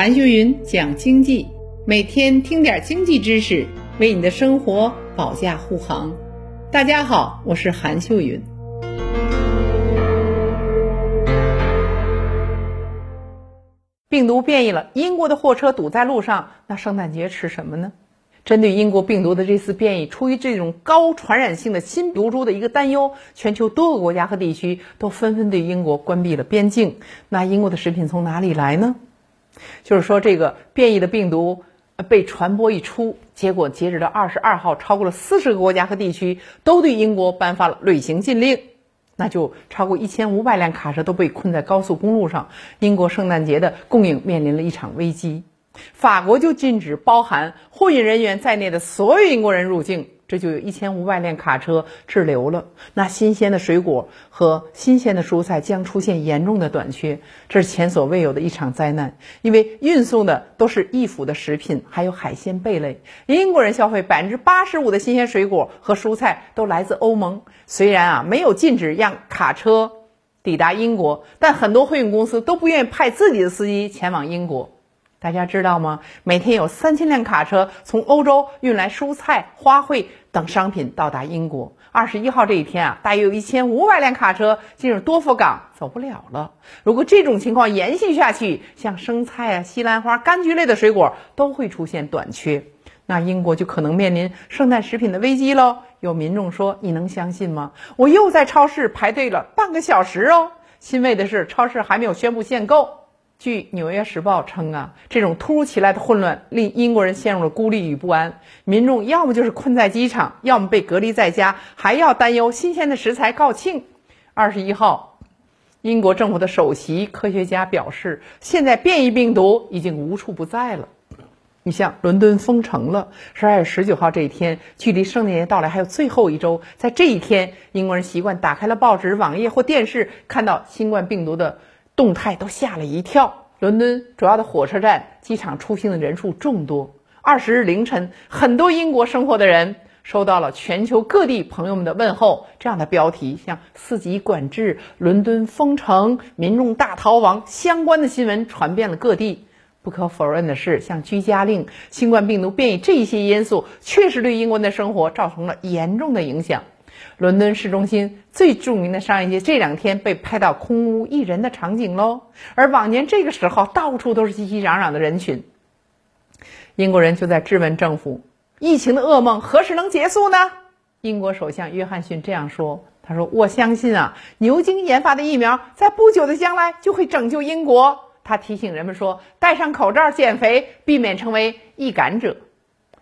韩秀云讲经济，每天听点经济知识，为你的生活保驾护航。大家好，我是韩秀云。病毒变异了，英国的货车堵在路上，那圣诞节吃什么呢？针对英国病毒的这次变异，出于这种高传染性的新毒株的一个担忧，全球多个国家和地区都纷纷对英国关闭了边境。那英国的食品从哪里来呢？就是说，这个变异的病毒被传播一出，结果截止到二十二号，超过了四十个国家和地区都对英国颁发了旅行禁令，那就超过一千五百辆卡车都被困在高速公路上，英国圣诞节的供应面临了一场危机。法国就禁止包含货运人员在内的所有英国人入境。这就有一千五百辆卡车滞留了，那新鲜的水果和新鲜的蔬菜将出现严重的短缺，这是前所未有的一场灾难。因为运送的都是易腐的食品，还有海鲜贝类。英国人消费百分之八十五的新鲜水果和蔬菜都来自欧盟。虽然啊没有禁止让卡车抵达英国，但很多货运公司都不愿意派自己的司机前往英国。大家知道吗？每天有三千辆卡车从欧洲运来蔬菜、花卉等商品到达英国。二十一号这一天啊，大约有一千五百辆卡车进入多佛港，走不了了。如果这种情况延续下去，像生菜啊、西兰花、柑橘类的水果都会出现短缺，那英国就可能面临圣诞食品的危机喽。有民众说：“你能相信吗？我又在超市排队了半个小时哦。”欣慰的是，超市还没有宣布限购。据《纽约时报》称啊，这种突如其来的混乱令英国人陷入了孤立与不安。民众要么就是困在机场，要么被隔离在家，还要担忧新鲜的食材告罄。二十一号，英国政府的首席科学家表示，现在变异病毒已经无处不在了。你像伦敦封城了，十二月十九号这一天，距离圣诞节到来还有最后一周，在这一天，英国人习惯打开了报纸、网页或电视，看到新冠病毒的。动态都吓了一跳。伦敦主要的火车站、机场出行的人数众多。二十日凌晨，很多英国生活的人收到了全球各地朋友们的问候。这样的标题，像四级管制、伦敦封城、民众大逃亡相关的新闻传遍了各地。不可否认的是，像居家令、新冠病毒变异这些因素，确实对英国人的生活造成了严重的影响。伦敦市中心最著名的商业街这两天被拍到空无一人的场景喽，而往年这个时候到处都是熙熙攘攘的人群。英国人就在质问政府：疫情的噩梦何时能结束呢？英国首相约翰逊这样说：“他说，我相信啊，牛津研发的疫苗在不久的将来就会拯救英国。”他提醒人们说：“戴上口罩减肥，避免成为易感者。”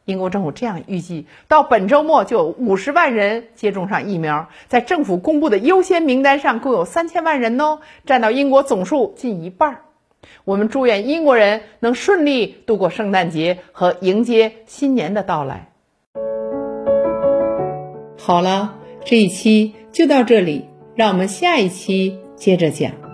英国政府这样预计，到本周末就有五十万人接种上疫苗，在政府公布的优先名单上，共有三千万人哦，占到英国总数近一半。我们祝愿英国人能顺利度过圣诞节和迎接新年的到来。好了，这一期就到这里，让我们下一期接着讲。